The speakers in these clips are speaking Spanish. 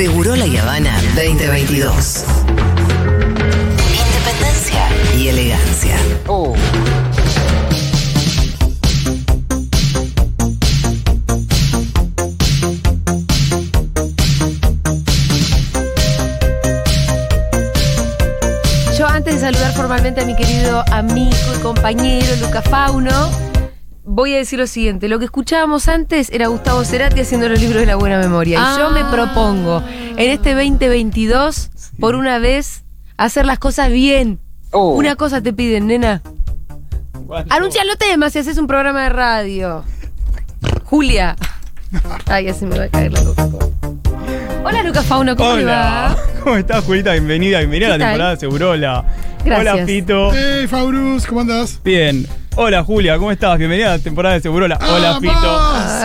Seguro La Habana 2022. Independencia y elegancia. Yo antes de saludar formalmente a mi querido amigo y compañero Luca Fauno, voy a decir lo siguiente. Lo que escuchábamos antes era Gustavo Cerati haciendo los libros de la buena memoria. Y yo me propongo en este 2022, por una vez, hacer las cosas bien. Una cosa te piden, nena. Anuncia los temas si haces un programa de radio. Julia. Ay, así me va a caer la boca. Hola, Luca Fauno, ¿cómo le va? Hola, ¿cómo estás, Julita? Bienvenida, bienvenida a ¿Qué la tal? temporada de Segurola. Gracias. Hola, Fito. Hey, Fabrus, ¿cómo andás? Bien. Hola, Julia, ¿cómo estás? Bienvenida a la temporada de Segurola. Hola, ¡Ah, Fito.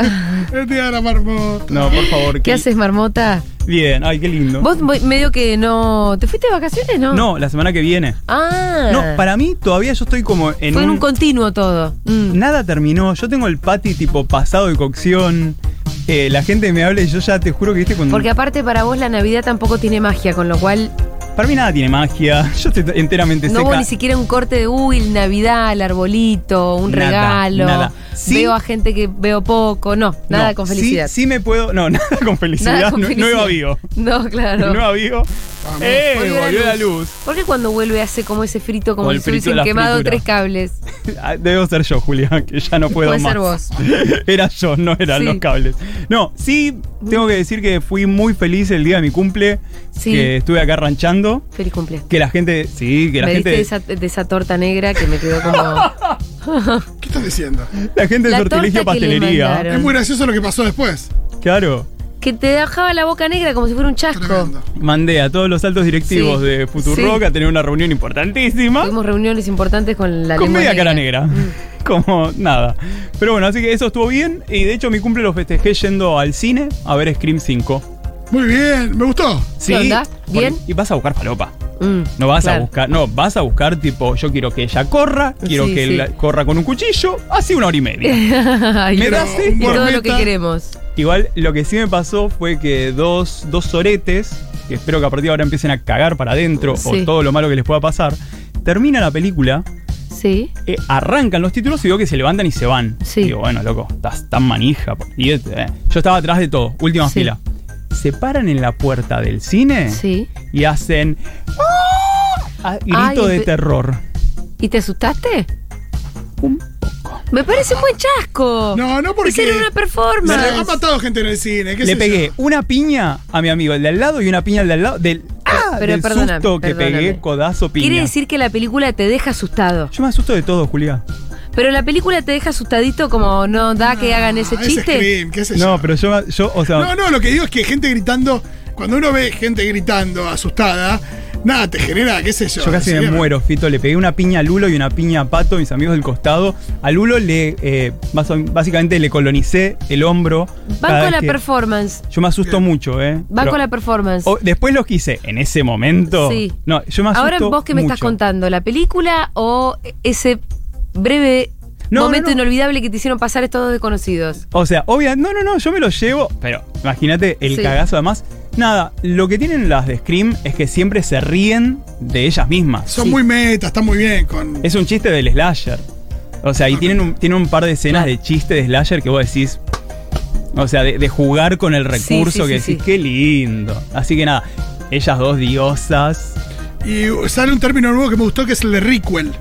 vamos! El día de la marmota. No, por favor. ¿Qué haces, Marmota? Bien, ay, qué lindo. Vos medio que no. ¿Te fuiste de vacaciones, no? No, la semana que viene. Ah. No, para mí todavía yo estoy como en Fue en un... un continuo todo. Mm. Nada terminó. Yo tengo el pati tipo pasado de cocción. Eh, la gente me habla y yo ya te juro que viste cuando... Porque aparte para vos la Navidad tampoco tiene magia, con lo cual Para mí nada tiene magia. Yo estoy enteramente no seca. hubo ni siquiera un corte de uy, Navidad, el arbolito, un Nada, regalo. nada. Sí. Veo a gente que veo poco. No, nada No, con felicidad. Sí, me puedo... No, nada con felicidad. Nada con no, Vigo. No, claro. Nueva Vigo. ¡Eh! Volvió, la luz. ¿Por qué cuando vuelve hace como ese frito como Como el si hubiesen quemado fritura. tres cables? Ah, Debo ser yo, Julián, que ya no puedo Puede más. ser vos. Era yo, no eran Sí. los cables. No, sí, tengo que decir que fui muy feliz el día de mi cumple. Sí. Que estuve acá ranchando. Feliz cumple. Que la gente, sí, que la me gente, diste de esa, de esa torta negra que me quedó como. ¿Qué estás diciendo? la gente de Sortilegio Pastelería. Es muy gracioso lo que pasó después. Claro. que te dejaba la boca negra como si fuera un chasco. Tremendo. Mandé a todos los altos directivos Sí. de Futurock Sí. a tener una reunión importantísima. Tuvimos reuniones importantes con la Con media cara negra. negra. Como nada. Pero bueno, así que eso estuvo bien. Y de hecho, mi cumple lo festejé yendo al cine a ver Scream 5. Muy bien, me gustó. Sí. onda? porque- ¿Bien? Y vas a buscar falopa. Mm, No vas a buscar, no, vas a buscar tipo, yo quiero que ella corra, quiero Sí, que sí. él corra con un cuchillo, así una hora y media. Me das y todo lo que queremos. Igual lo que sí me pasó fue que dos, dos soretes, que espero que a partir de ahora empiecen a cagar para adentro Sí. o todo lo malo que les pueda pasar, termina la película, Sí. eh, arrancan los títulos y veo que se levantan y se van. Sí. Digo, bueno, loco, estás tan manija. Y, eh, yo estaba atrás de todo, última Sí. fila. Se paran en la puerta del cine Sí. y hacen... ¡Ah! Grito Ay, de terror. ¿Y te asustaste? Un poco. Me parece un buen chasco. No, no porque. Hicieron una Se performance. le ha matado gente en el cine. ¿qué Le sé pegué yo? una piña a mi amigo, el de al lado, y una piña al de al lado. Del, ¡Ah! pero del perdóname, susto que perdóname. pegué, codazo, piña. Quiere decir que la película te deja asustado. Yo me asusto de todo, Julián. Pero la película te deja asustadito como no da que hagan ese Ah, chiste. Scream, qué sé No, pero yo, yo, o sea, No, no, lo que digo es que gente gritando. Cuando uno ve gente gritando asustada, nada, te genera, qué sé yo. yo casi me muero, Fito. Le pegué una piña a Lulo y una piña a Pato, mis amigos del costado. A Lulo le, eh, básicamente le colonicé el hombro. Con la performance. Yo me asusto mucho, ¿eh? Van Pero- con la performance. o- después lo quise, en ese momento. Sí. No, yo me asusto Ahora vos que me estás contando, ¿la película o ese breve No, momento no, no. inolvidable que te hicieron pasar estos dos desconocidos? O sea, obvia, no, no, no, yo me lo llevo, pero imagínate el Sí. cagazo además. Nada, lo que tienen las de Scream es que siempre se ríen de ellas mismas. Son Sí. muy metas, están muy bien con. Es un chiste del slasher. O sea, y tienen un, tienen un par de escenas Claro. de chiste de slasher que vos decís. O sea, de, de jugar con el recurso sí, que sí, decís, sí. qué lindo. Así que nada, ellas dos diosas. Y sale un término nuevo que me gustó que es el de requel,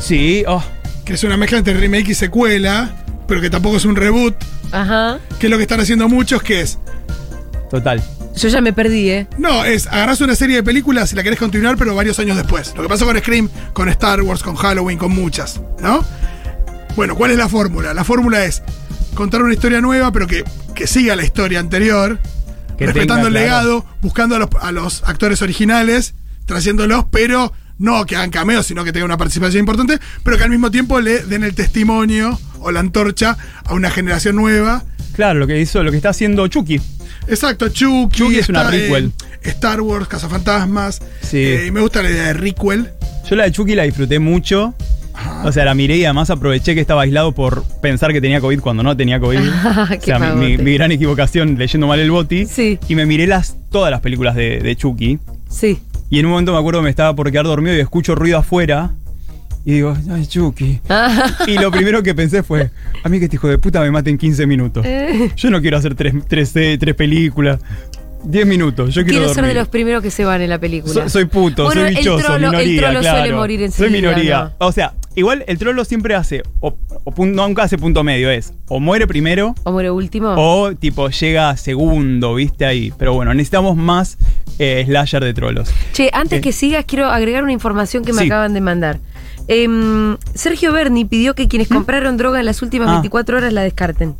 Sí, oh, que es una mezcla entre remake y secuela, pero que tampoco es un reboot, Ajá. que es lo que están haciendo muchos, que es. total. Yo ya me perdí, ¿eh? No, es agarrás una serie de películas y la querés continuar, pero varios años después. Lo que pasó con Scream, con Star Wars, con Halloween, con muchas, ¿no? Bueno, ¿cuál es la fórmula? La fórmula es contar una historia nueva, pero que, que siga la historia anterior, Que respetando tenga, el claro. legado, buscando a los, a los actores originales, trayéndolos, pero no que hagan cameos, sino que tengan una participación importante, pero que al mismo tiempo le den el testimonio o la antorcha a una generación nueva. Claro, lo que hizo, lo que está haciendo Chucky. Exacto, Chucky. Chucky es una está, requel. eh, Star Wars, Cazafantasmas. Sí. Eh, y me gusta la idea de requel. Yo la de Chucky la disfruté mucho. O sea, la miré y además aproveché que estaba aislado por pensar que tenía COVID cuando no tenía COVID. o sea, mi, mi- pavote. mi gran equivocación leyendo mal el boti. Sí. Y me miré las, todas las películas de, de Chucky. Sí. Y en un momento me acuerdo que me estaba por quedar dormido y escucho ruido afuera. Y digo, ay, Chucky. Y lo primero que pensé fue, a mí que este hijo de puta me mate en 15 minutos. Eh. Yo no quiero hacer tres, tres, eh, tres películas. 10 minutos, yo quiero, Quiero ser de dormir. los primeros que se van en la película. So- soy puto, Bueno, soy el bichoso, trolo- el minoría, trolo claro. suele morir Soy minoría. ¿no? O sea, igual el trolo siempre hace, o, nunca hace punto medio, es o muere primero ¿O muere último? o tipo llega segundo, viste ahí. Pero bueno, necesitamos más eh, slasher de trolos. Che, antes Eh. que sigas, quiero agregar una información que me Sí. acaban de mandar. Em, Sergio Berni pidió que quienes compraron droga en las últimas ¿Mm? Ah. 24 horas la descarten.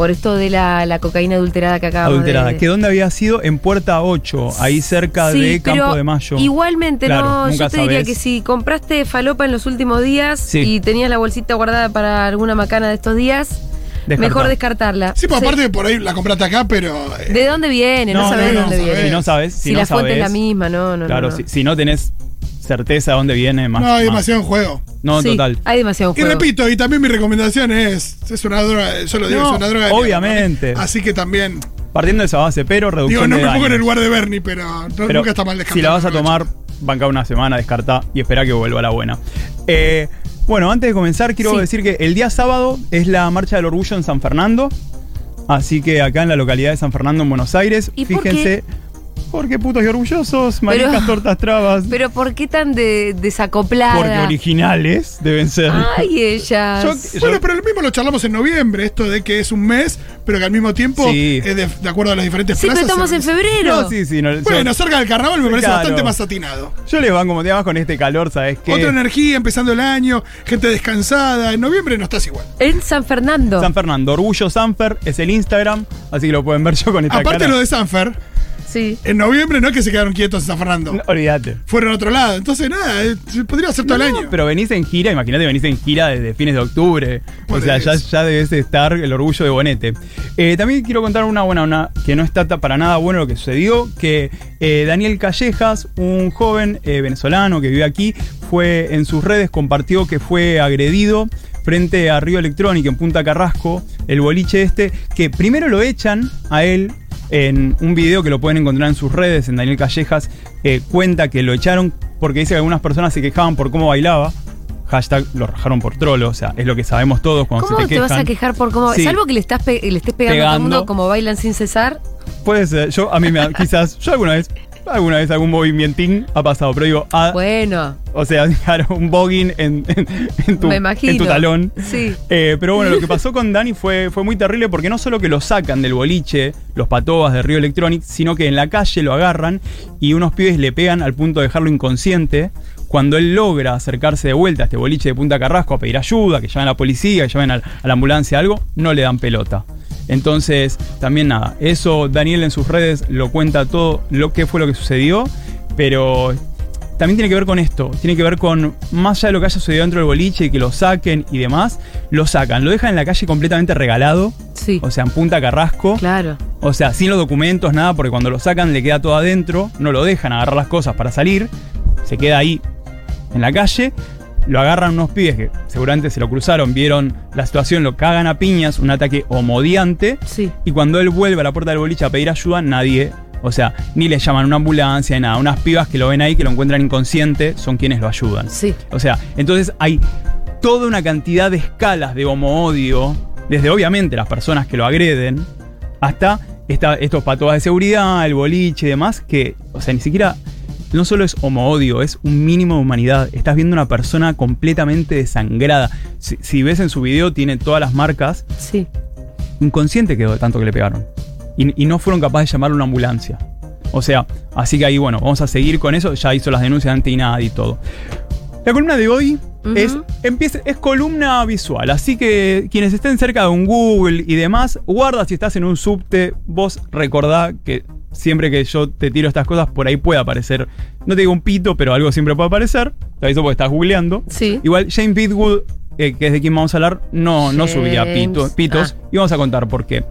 Por esto de la, la cocaína adulterada que acabamos Adulterada. de... ¿Que dónde había sido? En Puerta 8, ahí cerca Sí, de pero Campo de Mayo. Igualmente, Claro, no, yo te diría que si compraste falopa en los últimos días Sí. y tenías la bolsita guardada para alguna macana de estos días, mejor descartarla. Sí, pues Sí. aparte por ahí la compraste acá, pero. eh, ¿De dónde viene? No, No, sabes no, de no, dónde sabés. viene. Si no sabes, si, Si, no la fuente es la misma, no, no, Claro, no. Si, si no tenés certeza de dónde viene, más. no hay más. demasiado en juego. No, Sí, total. Hay demasiado Y juego. repito, y también mi recomendación es. Es una droga, yo lo digo, No, es una droga. obviamente. ¿no? Así que también. Partiendo de esa base, pero Digo, reducción no de me pongo en el lugar de Bernie, pero, no- Pero nunca está mal descartar. Si la vas a tomar, banca una semana, descartá y espera que vuelva la buena. Eh, bueno, antes de comenzar, quiero Sí. decir que el día sábado es la Marcha del Orgullo en San Fernando. Así que acá en la localidad de San Fernando, en Buenos Aires, ¿Y por fíjense. Porque putos y orgullosos, maricas, Pero- tortas, trabas. Pero ¿por qué tan de, desacoplada? porque originales deben ser. Ay, ellas. Yo- Bueno, pero lo mismo lo charlamos en noviembre, esto de que es un mes, pero que al mismo tiempo Sí. es de, de acuerdo a las diferentes Sí, pero plazas. estamos se- en febrero. No, sí, sí. no, yo- Bueno, cerca del carnaval me parece Claro. bastante más atinado. yo le van como te vas con este calor, ¿sabes qué? Otra energía, empezando el año, gente descansada. En noviembre no estás igual. En San Fernando. San Fernando, Orgullo Sanfer es el Instagram, así que lo pueden ver yo con esta Aparte cara. lo de Sanfer, sí. en noviembre no es que se quedaron quietos en San Fernando. No, olvídate. Fueron a otro lado. Entonces, nada, eh, se podría ser todo el año. Pero venís en gira, imagínate, venís en gira desde fines de octubre. O sea, ya, ya debes estar el orgullo de Bonete. Eh, también quiero contar una buena, una que no está para nada bueno lo que sucedió, que eh, Daniel Callejas, un joven eh, venezolano que vive aquí, fue en sus redes, compartió que fue agredido frente a Río Electrónica en Punta Carrasco, el boliche este, que primero lo echan a él en un video que lo pueden encontrar en sus redes, en Daniel Callejas, eh, cuenta que lo echaron porque dice que algunas personas se quejaban por cómo bailaba. Hashtag lo rajaron por trolo, o sea, es lo que sabemos todos cuando ¿Cómo se te, te, vas a quejar por cómo.? Sí. Salvo que le, estás pe- le estés pegando, a todo el mundo como bailan sin cesar. Puede ser, yo a mí me quizás, yo alguna vez, alguna vez algún movimientín ha pasado, pero digo, ah, Bueno, o sea, claro, un bogging en, en- en tu, en tu talón. Sí. Eh, pero bueno, lo que pasó con Dani fue, fue muy terrible porque no solo que lo sacan del boliche, los patobas de Río Electronic, sino que en la calle lo agarran y unos pibes le pegan al punto de dejarlo inconsciente. Cuando él logra acercarse de vuelta a este boliche de Punta Carrasco a pedir ayuda, que llamen a la policía, que llamen a la ambulancia, algo, no le dan pelota. Entonces, también nada, eso Daniel en sus redes lo cuenta todo, lo que fue lo que sucedió, pero también tiene que ver con esto, tiene que ver con, más allá de lo que haya sucedido dentro del boliche y que lo saquen y demás, lo sacan, lo dejan en la calle completamente regalado, Sí. o sea, en Punta Carrasco, Claro. o sea, sin los documentos, nada, porque cuando lo sacan le queda todo adentro, no lo dejan agarrar las cosas para salir, se queda ahí en la calle, lo agarran unos pibes que seguramente se lo cruzaron, vieron la situación, lo cagan a piñas, un ataque homodiante, Sí. y cuando él vuelve a la puerta del boliche a pedir ayuda, nadie, o sea, ni le llaman a una ambulancia ni nada. Unas pibas que lo ven ahí, que lo encuentran inconsciente, son quienes lo ayudan. Sí. O sea, entonces hay toda una cantidad de escalas de homo-odio, desde obviamente las personas que lo agreden, hasta esta- estos patobas de seguridad, el boliche y demás, que, o sea, ni siquiera, no solo es homo-odio, es un mínimo de humanidad. Estás viendo una persona completamente desangrada. Si, si ves en su video, tiene todas las marcas Sí. inconsciente quedó de tanto que le pegaron. Y, y no fueron capaces de llamar a una ambulancia. O sea, así que ahí, bueno, vamos a seguir con eso. Ya hizo las denuncias ante INAD y todo. La columna de hoy es, empieza, es columna visual. Así que quienes estén cerca de un Google y demás, guarda si estás en un subte. Vos recordá que siempre que yo te tiro estas cosas, por ahí puede aparecer. No te digo un pito, pero algo siempre puede aparecer. Te aviso porque estás googleando. Sí. Igual Jane Pitwood, eh, que es de quien vamos a hablar, no, no subía James. pito- pitos. Ah. Y vamos a contar por qué.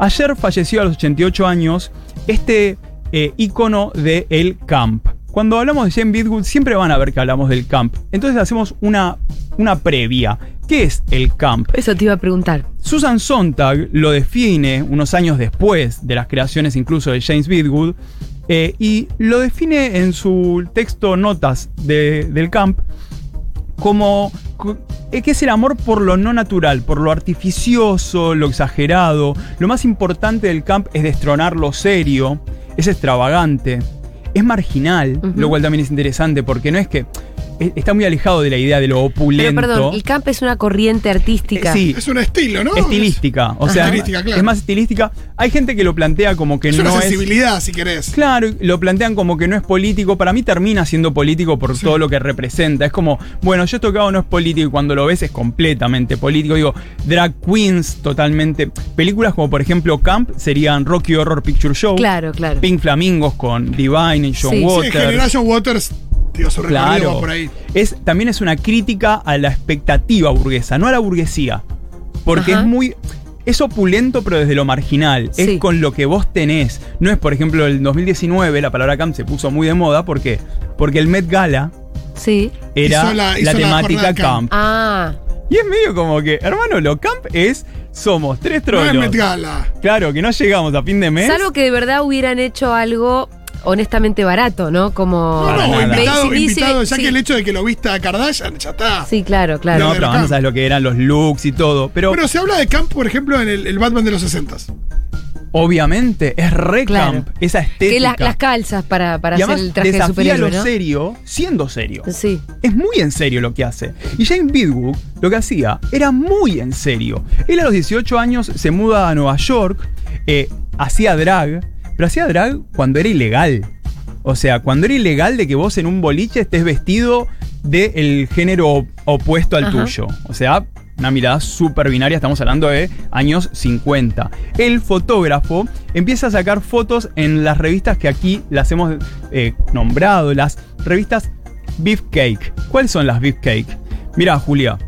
Ayer falleció a los 88 años este eh, ícono de el camp. Cuando hablamos de Jane Bidgood, siempre van a ver que hablamos del camp. Entonces hacemos una, una previa. ¿Qué es el camp? Eso te iba a preguntar. Susan Sontag lo define unos años después de las creaciones incluso de James Bidgood eh, y lo define en su texto Notas de- del camp como co- eh, que es el amor por lo no natural, por lo artificioso, lo exagerado. Lo más importante del camp es destronar lo serio, es extravagante, es marginal, lo cual también es interesante porque no es que está muy alejado de la idea de lo Pero opulento. perdón, el camp es una corriente artística. Eh, sí, Es un estilo, ¿no? estilística. O sea, Estilística, claro. es más estilística. Hay gente que lo plantea como que Es una no es. sensibilidad, si querés. Claro, lo plantean como que no es político. Para mí termina siendo político por todo lo que representa. Es como, bueno, yo tocado no es político y cuando lo ves es completamente político. Digo, drag queens totalmente. Películas como por ejemplo Camp serían Rocky Horror Picture Show. Claro, claro. Pink Flamingos con Divine y John Sí. Sí, Sí, en Waters. Digo, su va Claro. por ahí. Es, también es una crítica a la expectativa burguesa, no a la burguesía. Porque Ajá. es muy. Es opulento, pero desde lo marginal. Sí. Es con lo que vos tenés. No es, por ejemplo, el 2019, la palabra camp se puso muy de moda. ¿Por qué? Porque el Met Gala Sí. era Hizo la- la, hizo la temática camp. camp. Ah, Y es medio como que, hermano, lo camp es. Somos tres No es trolos. Met Gala. Claro, que no llegamos a fin de mes. salvo que de verdad hubieran hecho algo honestamente barato, ¿no? Como No, no, invitado, invitado, ya sí. que el hecho de que lo vista a Kardashian, ya está. Sí, claro, claro. no, Pero no sabes lo que eran los looks y todo. Pero Pero se habla de camp, por ejemplo, en el, el Batman de los 60 obviamente es re Claro. camp. Esa estética. que las, las calzas para, para y hacer el traje de desafía superhéroe, lo ¿no? serio siendo serio. Sí. Es muy en serio lo que hace. Y Jane Bidwood lo que hacía era muy en serio. Él a los 18 años se muda a Nueva York, eh, hacía drag, pero hacía drag cuando era ilegal. O sea, cuando era ilegal de que vos en un boliche estés vestido del género op- opuesto al Ajá. tuyo. O sea, una mirada súper binaria, estamos hablando de años 50. El fotógrafo empieza a sacar fotos en las revistas que aquí las hemos eh, nombrado, las revistas Beefcake. ¿Cuáles son las Beefcake? Mira, Julia,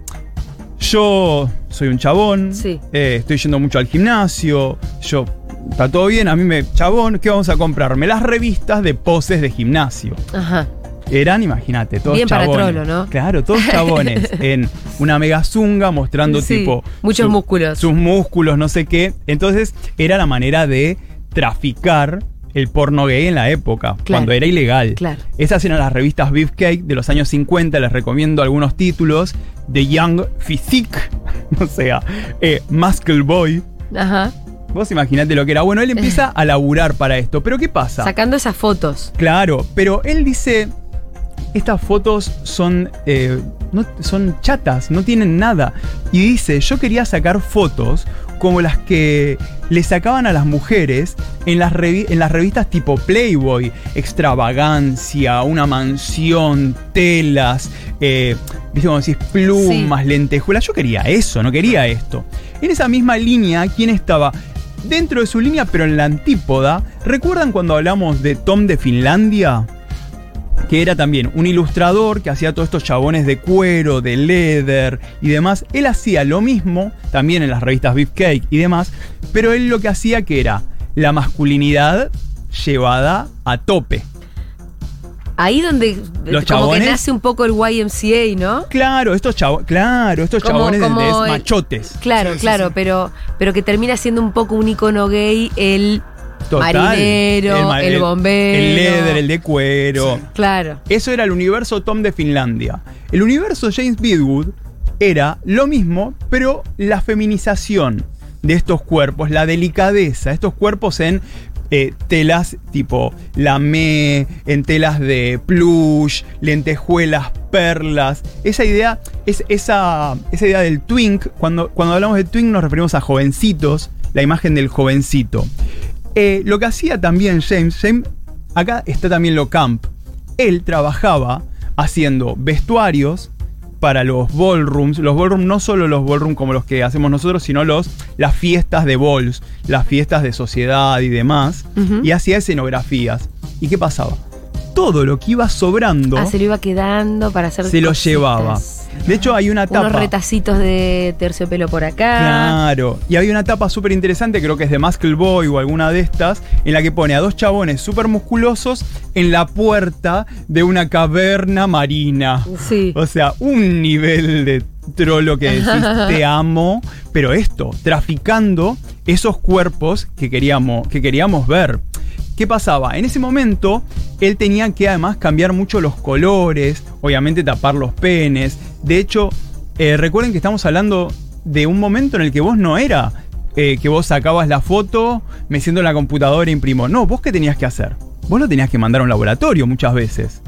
yo soy un chabón, Sí. eh, estoy yendo mucho al gimnasio, yo... Está todo bien, a mí me... Chabón, ¿qué vamos a comprarme? Las revistas de poses de gimnasio. Ajá. Eran, imagínate, todos Bien para chabones. trolo, ¿no? Claro, todos chabones en una mega zunga mostrando Sí, tipo muchos músculos. Sus músculos, no sé qué. Entonces, era la manera de traficar el porno gay en la época, Claro, cuando era ilegal. claro. Esas eran las revistas Beefcake de los años 50, les recomiendo algunos títulos. The Young Physique, o sea, eh, Muscle Boy. Ajá. Vos imaginate lo que era. Bueno, él empieza a laburar para esto. Pero ¿qué pasa? Sacando esas fotos. Claro, pero él dice, estas fotos son, eh, no- son chatas, no tienen nada. Y dice, yo quería sacar fotos como las que le sacaban a las mujeres en las, revi- en las revistas tipo Playboy. Extravagancia, una mansión, telas, eh, viste como decís, plumas, lentejuelas. Yo quería eso, no quería esto. En esa misma línea, ¿quién estaba? Dentro de su línea, pero en la antípoda, ¿recuerdan cuando hablamos de Tom de Finlandia? que era también un ilustrador que hacía todos estos chabones de cuero, de leather y demás. Él hacía lo mismo, también en las revistas Beefcake y demás, pero él lo que hacía que era la masculinidad llevada a tope. Ahí donde Los como que nace un poco el YMCA, ¿no? Claro, estos chabones, claro, estos Como- chabones de- como de el- machotes. Claro, Sí, claro, sí. pero pero que termina siendo un poco un icono gay el Total. marinero, ma- el, bombero. El leather, el de cuero. Claro. Eso era el universo Tom de Finlandia. El universo James Bidwood era lo mismo, pero la feminización de estos cuerpos, la delicadeza, estos cuerpos en eh, telas tipo lamé, en telas de plush, lentejuelas, perlas. Esa idea, es, esa, esa idea del twink, cuando, cuando hablamos de twink nos referimos a jovencitos, la imagen del jovencito. Eh, lo que hacía también James, James, acá está también lo camp. Él trabajaba haciendo vestuarios para los ballrooms. Los ballrooms no solo los ballrooms como los que hacemos nosotros, sino los, las fiestas de balls, las fiestas de sociedad y demás. Y hacía escenografías. ¿Y qué pasaba? Todo lo que iba sobrando Ah, se lo iba quedando para hacer se lo llevaba. De hecho, hay una tapa. Unos retacitos de terciopelo por acá. Claro. Y hay una tapa súper interesante, creo que es de Muscle Boy o alguna de estas, en la que pone a dos chabones súper musculosos en la puerta de una caverna marina. Sí. O sea, un nivel de trolo que decís te amo, pero esto, traficando esos cuerpos que queríamos, que queríamos ver. ¿Qué pasaba? En ese momento, él tenía que además cambiar mucho los colores, obviamente tapar los penes. De hecho, eh, recuerden que estamos hablando de un momento en el que vos no era eh, que vos sacabas la foto, me siento en la computadora e imprimo. No, vos qué tenías que hacer? Vos lo tenías que mandar a un laboratorio muchas veces.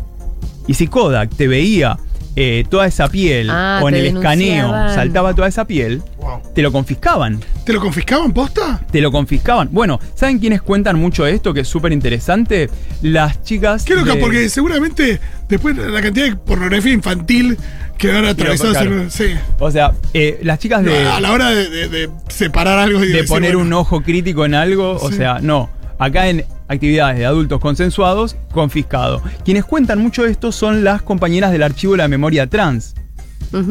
Y si Kodak te veía eh, toda esa piel Ah, o en el escaneo saltaba toda esa piel, Wow. te lo confiscaban. ¿Te lo confiscaban posta? Te lo confiscaban. Bueno, ¿saben quiénes cuentan mucho esto? Que es súper interesante. Las chicas. Qué loca, de- porque seguramente después la cantidad de pornografía infantil que van atravesados claro. sí. O sea, eh, las chicas de, a la hora de, de- de separar algo y de decir, poner bueno, un ojo crítico en algo, o Sí. sea, no. Acá en actividades de adultos consensuados, confiscado. Quienes cuentan mucho esto son las compañeras del archivo de la memoria trans.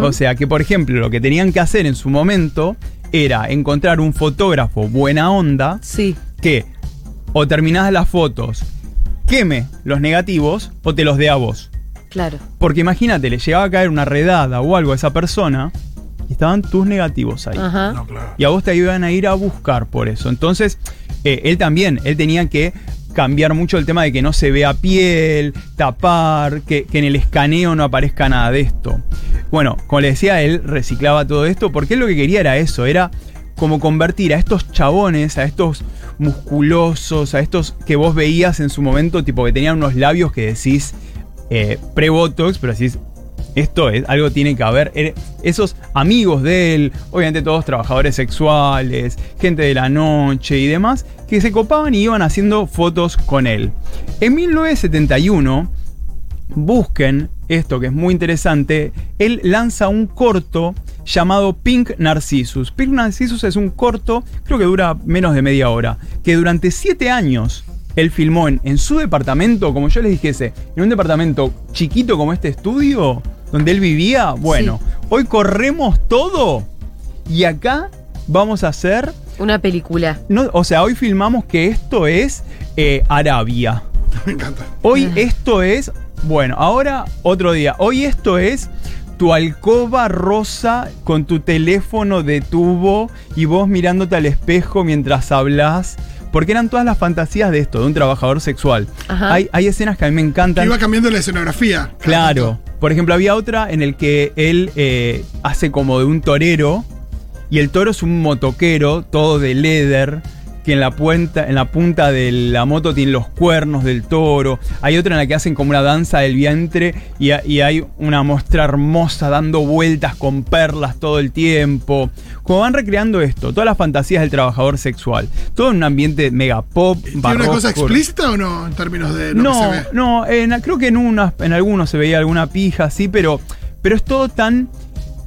O sea que, por ejemplo, lo que tenían que hacer en su momento era encontrar un fotógrafo buena onda Sí. que o terminadas las fotos, queme los negativos o te los dé a vos. Claro. Porque imagínate, le llegaba a caer una redada o algo a esa persona y estaban tus negativos ahí. Ajá. No, claro. Y a vos te iban a ir a buscar por eso. Entonces, eh, él también, él tenía que cambiar mucho el tema de que no se vea piel, tapar, que, en el escaneo no aparezca nada de esto. Bueno, como le decía, él reciclaba todo esto porque él lo que quería era eso, era como convertir a estos chabones, a estos musculosos, a estos que vos veías en su momento, tipo que tenían unos labios que decís eh, pre-botox, pero decís, esto es, algo tiene que haber. Er- Esos amigos de él, obviamente todos trabajadores sexuales, gente de la noche y demás, que se copaban y iban haciendo fotos con él. En 1971, busquen esto que es muy interesante, él lanza un corto llamado Pink Narcissus. Pink Narcissus es un corto, creo que dura menos de media hora, que durante siete años él filmó en, en su departamento, como yo les dijese, en un departamento chiquito como este estudio, donde él vivía. Bueno, hoy corremos todo y acá vamos a hacer... Una película. No, o sea, hoy filmamos que esto es eh, Arabia. Me encanta. Hoy esto es, bueno, ahora otro día. Hoy esto es tu alcoba rosa con tu teléfono de tubo y vos mirándote al espejo mientras hablas. Porque eran todas las fantasías de esto, de un trabajador sexual. Ajá. Hay, hay escenas que a mí me Que encantan. iba cambiando la escenografía. Claro. Por ejemplo, había otra en el que él eh, hace como de un torero y el toro es un motoquero, todo de leather, que en la, punta, en la punta de la moto tiene los cuernos del toro. Hay otra en la que hacen como una danza del vientre y, ha- y hay una muestra hermosa dando vueltas con perlas todo el tiempo. Como van recreando esto, todas las fantasías del trabajador sexual. Todo en un ambiente mega pop, ¿Tiene una cosa explícita o no en términos de lo que No, se ve? no, en- creo que en unas, en algunos se veía alguna pija, sí, pero, pero es todo tan.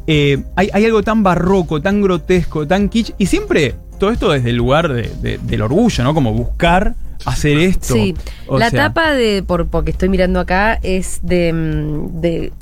eh, hay, hay algo tan barroco, tan grotesco, tan kitsch. Y siempre todo esto desde el lugar de- de- del orgullo, ¿no? Como buscar hacer esto. Sí. O la sea, tapa de, por, porque estoy mirando acá, es de, mm, de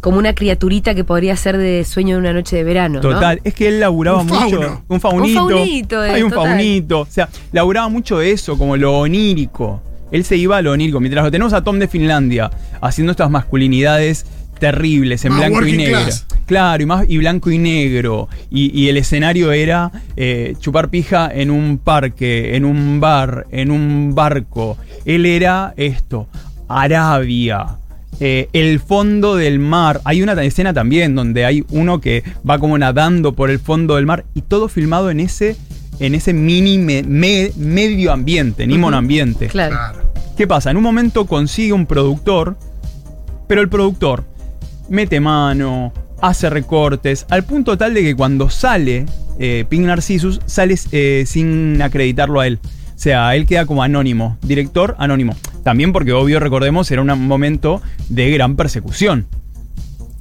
como una criaturita que podría ser de sueño de una noche de verano. ¿no? Total, es que él laburaba Un mucho. fauno. Un faunito. Un faunito, eh, Hay un total. faunito. O sea, laburaba mucho de eso, como lo onírico. Él se iba a lo onírico. Mientras lo tenemos a Tom de Finlandia haciendo estas masculinidades terribles en Más blanco y negro. class. Claro, y más y blanco y negro. Y, y el escenario era eh, chupar pija en un parque, en un bar, en un barco. Él era esto, Arabia. eh, el fondo del mar. Hay una escena también donde hay uno que va como nadando por el fondo del mar y todo filmado en ese, en ese mini me- me- medio ambiente, ni monoambiente. Claro. ¿Qué pasa? En un momento consigue un productor, pero el productor mete mano, hace recortes, al punto tal de que cuando sale eh, Pink Narcissus, sale eh, sin acreditarlo a él. O sea, él queda como anónimo, director anónimo. También porque, obvio, recordemos, era un momento de gran persecución.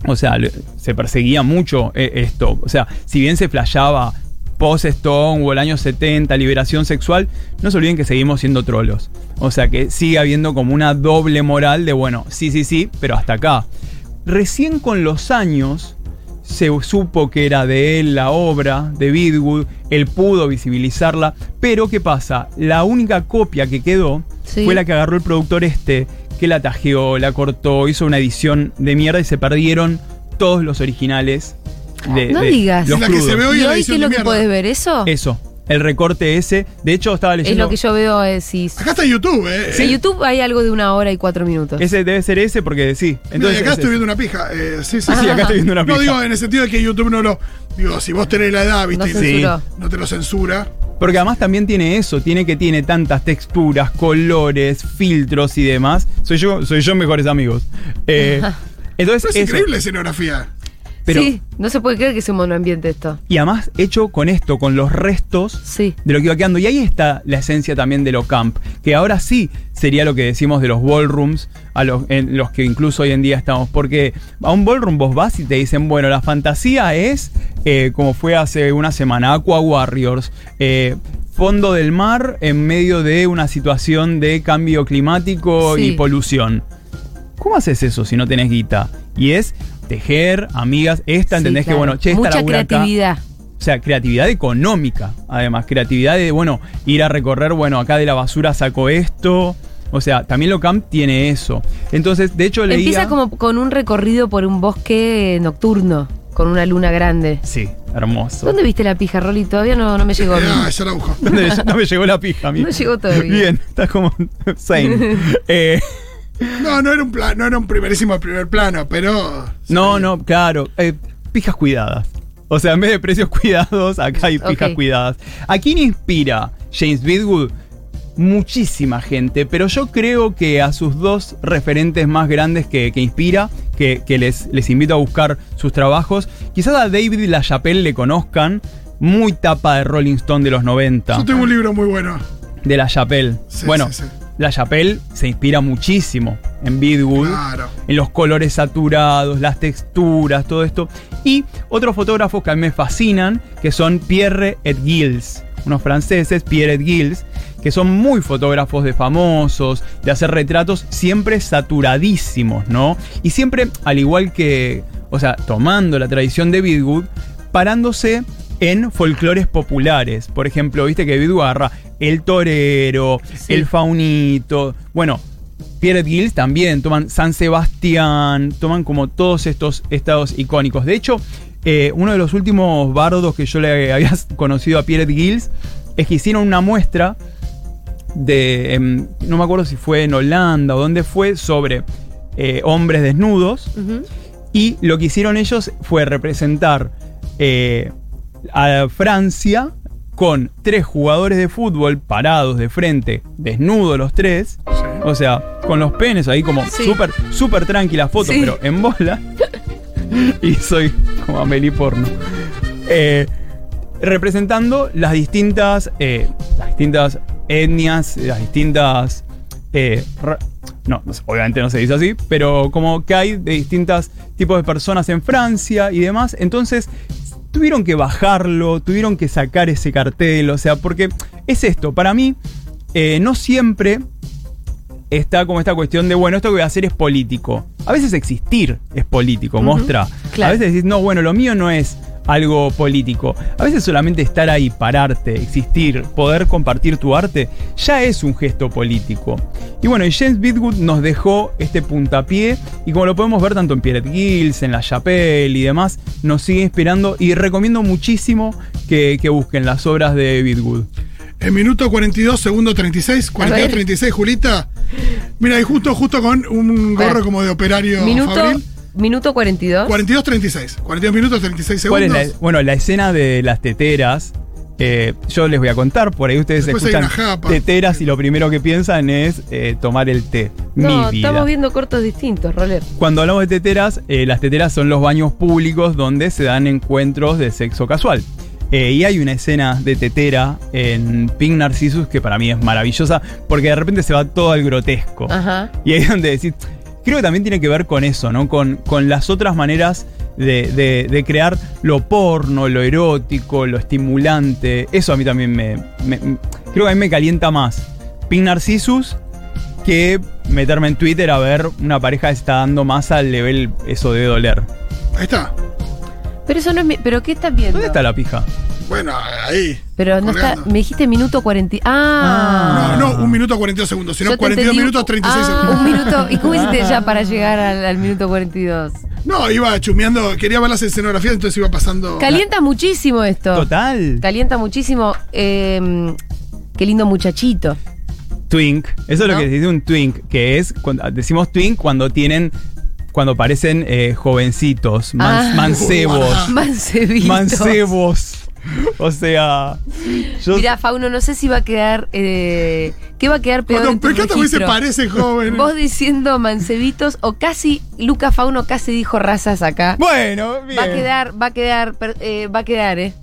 O sea, se perseguía mucho eh, esto. O sea, si bien se flasheaba post Stone o el año 70, liberación sexual, no se olviden que seguimos siendo trolos. O sea, que sigue habiendo como una doble moral de, bueno, sí, sí, sí, pero hasta acá. Recién con los años se supo que era de él la obra de Bidwood, él pudo visibilizarla, pero ¿qué pasa? La única copia que quedó Sí. fue la que agarró el productor este, que la tajeó, la cortó, hizo una edición de mierda y se perdieron todos los originales de, No de digas. los La que se ve hoy ¿Y hoy qué es lo que podés ver? ¿Eso? Eso, el recorte ese. De hecho, estaba Es leyendo. lo que yo veo, eh, si... Acá está YouTube, ¿eh? En YouTube hay algo de una hora y cuatro minutos. Ese debe ser ese porque sí. Mira, Entonces, y acá es estoy ese. viendo una pija. Eh, sí, sí, Sí, sí. acá estoy viendo una No pija. digo en el sentido de que YouTube no lo. Digo, si vos tenés la edad, viste, No no te lo censura. Porque además también tiene eso, tiene que tiene tantas texturas, colores, filtros y demás. Soy yo, soy yo mejores amigos. Eh, entonces, Pero es eso. increíble la escenografía. Pero, sí, no se puede creer que sea un monoambiente esto. Y además hecho con esto, con los restos Sí. de lo que iba quedando. Y ahí está la esencia también de lo camp, que ahora sí sería lo que decimos de los ballrooms, a los, en los que incluso hoy en día estamos. Porque a un ballroom vos vas y te dicen, bueno, la fantasía es, eh, como fue hace una semana, Aqua Warriors. eh, Fondo del mar en medio de una situación de cambio climático y polución. ¿Cómo haces eso si no tenés guita? Y es tejer, amigas, esta, Sí, ¿entendés claro. que bueno, che, esta Mucha acá. creatividad. O sea, creatividad económica, además, creatividad de, bueno, ir a recorrer, bueno, acá de la basura saco esto. O sea, también lo camp tiene eso. Entonces, de hecho, leía... Empieza como con un recorrido por un bosque nocturno, con una luna grande. Sí, hermoso. ¿Dónde viste la pija, Rolly? Todavía no, no me llegó a mí. Ah, ya la busco. ¿Dónde no me llegó la pija a mí? No llegó todavía. Bien, estás como sane. Eh, No, no era un plan, no era un primerísimo primer plano, pero. no, no, claro. eh, pijas cuidadas. O sea, en vez de precios cuidados, acá hay pijas cuidadas. ¿A quién inspira James Bidwood? Muchísima gente, pero yo creo que a sus dos referentes más grandes que, que inspira, que, que les, les invito a buscar sus trabajos, quizás a David LaChapelle le conozcan, muy tapa de Rolling Stone de los 90, Yo tengo un libro muy bueno. de LaChapelle. Sí, bueno, sí, sí. LaChapelle se inspira muchísimo en Bidwood Claro. en los colores saturados, las texturas, todo esto. Y otros fotógrafos que a mí me fascinan, que son Pierre et Gilles, unos franceses, Pierre et Gilles, que son muy fotógrafos de famosos, de hacer retratos siempre saturadísimos, ¿no? Y siempre, al igual que, o sea, tomando la tradición de Bidwood, parándose en folclores populares. Por ejemplo, viste que Bidwood agarra el torero, Sí. el faunito, bueno, Pierre Gilles también toman San Sebastián, toman como todos estos estados icónicos. De hecho, eh, uno de los últimos bardos que yo le había conocido a Pierre Gilles es que hicieron una muestra de, em, no me acuerdo si fue en Holanda o dónde fue, sobre eh, hombres desnudos. Y lo que hicieron ellos fue representar eh, a Francia con tres jugadores de fútbol parados de frente, desnudos los tres. O sea, con los penes ahí como Sí. súper, súper tranquila foto, Sí. pero en bola. y soy como Amelie Porno. Eh, representando las distintas, eh, las distintas etnias, las distintas... eh, no, obviamente no se dice así, pero como que hay de distintos tipos de personas en Francia y demás. Entonces, tuvieron que bajarlo, tuvieron que sacar ese cartel, o sea, porque es esto, para mí, eh, no siempre está como esta cuestión de, bueno, esto que voy a hacer es político. A veces existir es político, mostra. claro. A veces decís, no, bueno, lo mío no es algo político. A veces solamente estar ahí, pararte, existir, poder compartir tu arte, ya es un gesto político. Y bueno, James Bidwood nos dejó este puntapié y como lo podemos ver tanto en Pierre Gilles, en La Chapelle y demás, nos sigue inspirando y recomiendo muchísimo que, que busquen las obras de Bidwood. En minuto 42, segundo 36, 42, ver. 36, Julita. Mira, y justo, justo con un gorro como de operario Minuto, Fabril. Minuto 42. 42, 36. 42 minutos, 36 ¿Cuál segundos. es la, bueno, la escena de las teteras. eh, yo les voy a contar, por ahí ustedes Después escuchan japa. teteras y lo primero que piensan es eh, tomar el té. no, Mi vida. estamos viendo cortos distintos, Roller. Cuando hablamos de teteras, eh, las teteras son los baños públicos donde se dan encuentros de sexo casual. Eh, y hay una escena de tetera en Pink Narcissus que para mí es maravillosa porque de repente se va todo al grotesco. Ajá. Y ahí es donde decís, creo que también tiene que ver con eso, ¿no? Con, con las otras maneras de, de- de crear lo porno, lo erótico, lo estimulante. Eso a mí también me, me- Creo que a mí me calienta más. Pink Narcissus que meterme en Twitter a ver una pareja que está dando más al nivel eso de doler. Ahí está. Pero eso no es. mi- ¿Pero qué estás viendo? ¿Dónde está la pija? Bueno, ahí. Pero no está. Me dijiste minuto 40. Ah. No, no, un minuto 42 segundos, sino Yo te 42 entendí- minutos 36 ah, segundos. Un minuto. ¿Y cómo hiciste ya para llegar al, al minuto 42? No, iba chumeando, quería ver las escenografías, entonces iba pasando. Calienta muchísimo esto. Total. Calienta muchísimo. eh, qué lindo muchachito. Twink. Eso es lo que se dice un twink, que es, cuando, decimos twink cuando tienen, cuando parecen eh, jovencitos, mans- Ah. mancebos, Mancebitos. mancebos. O sea, yo Mirá, Fauno, no sé si va a quedar. eh, ¿Qué va a quedar peor Cuando encanta porque se parece joven. Vos diciendo mancebitos o casi Luca Fauno casi dijo razas acá. Bueno, bien. Va a quedar, va a quedar, eh, va a quedar, eh.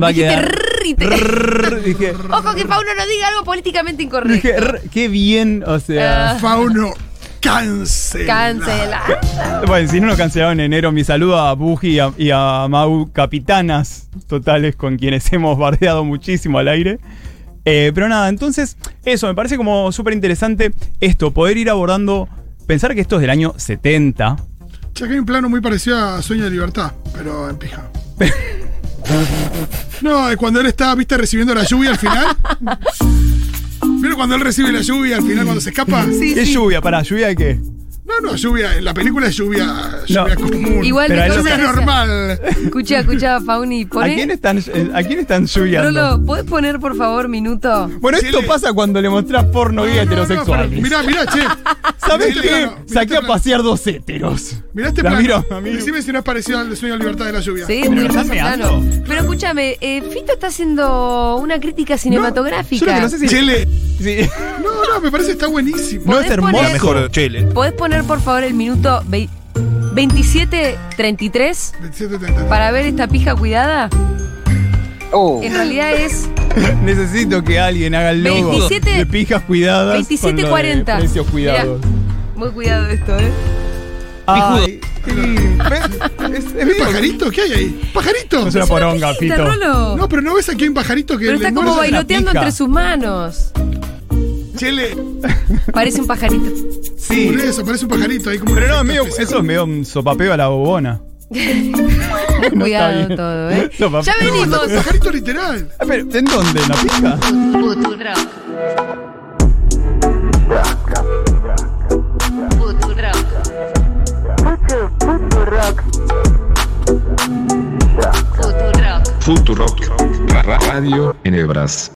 Va a quedar. dije, Ojo que Fauno no diga algo políticamente incorrecto. dije, rrr, qué bien, o sea. Fauno, cancel. Cancela. Bueno, si no nos cancelaron en enero, mi saludo a Buji y a, y a Mau, capitanas totales con quienes hemos bardeado muchísimo al aire. Eh, pero nada, entonces, eso, me parece como súper interesante esto, poder ir abordando, pensar que esto es del año 70. Che, acá hay un plano muy parecido a Sueño de Libertad, pero en pija. No, es cuando él está, viste, recibiendo la lluvia al final. ¿Vieron cuando él recibe la lluvia al final, cuando se escapa? Sí, ¿Qué sí. lluvia? Para, ¿lluvia de qué? No, no, lluvia. En la película es lluvia, lluvia común. Igual Pero a lo lluvia normal. Escucha, escucha, Fauni. ¿A Poné. quién están, eh, ¿a quién están lluviando? Rolo, ¿podés poner por favor minuto? Bueno, esto pasa cuando le mostrás porno gay a heterosexuales. Mirá, mirá, che. ¿Sabes Mirá este qué? Saqué este a pasear dos héteros. Mirá este La plano. miro. Decime si no es parecido al Sueño de Libertad de la lluvia. Sí, Pero muy plano. Pero escúchame, eh, Fito está haciendo una crítica cinematográfica. yo lo que no sé si- Chele. Sí. No, no, me parece que está buenísimo. No ¿Podés es hermoso. Mejor Chile. ¿Podés poner por favor el minuto vei- 27.33 27.30. para ver esta pija cuidada? En realidad es Necesito que alguien haga el logo 27 de pijas cuidadas. 27.40. con lo de Precios cuidados. muy cuidado esto, ¿eh? Ay. Es, es ¿Hay medio- pajarito? ¿Qué hay ahí? ¿Pajarito? No es una poronga, Pijita, Fito. Rolo. No, pero no ves aquí un pajarito que Pero le está como bailoteando entre sus manos. Chele. Parece un pajarito. Sí. Por eso, parece un pajarito ahí como Pero un no, efecto medio, eso es medio un sopapeo a la bobona. No Cuidado todo, ¿eh? Sopapeo. Ya No, venimos. está- pajarito literal. Ah, pero, ¿En dónde? ¿En la pija? Futurock, ra- radio en Hebras.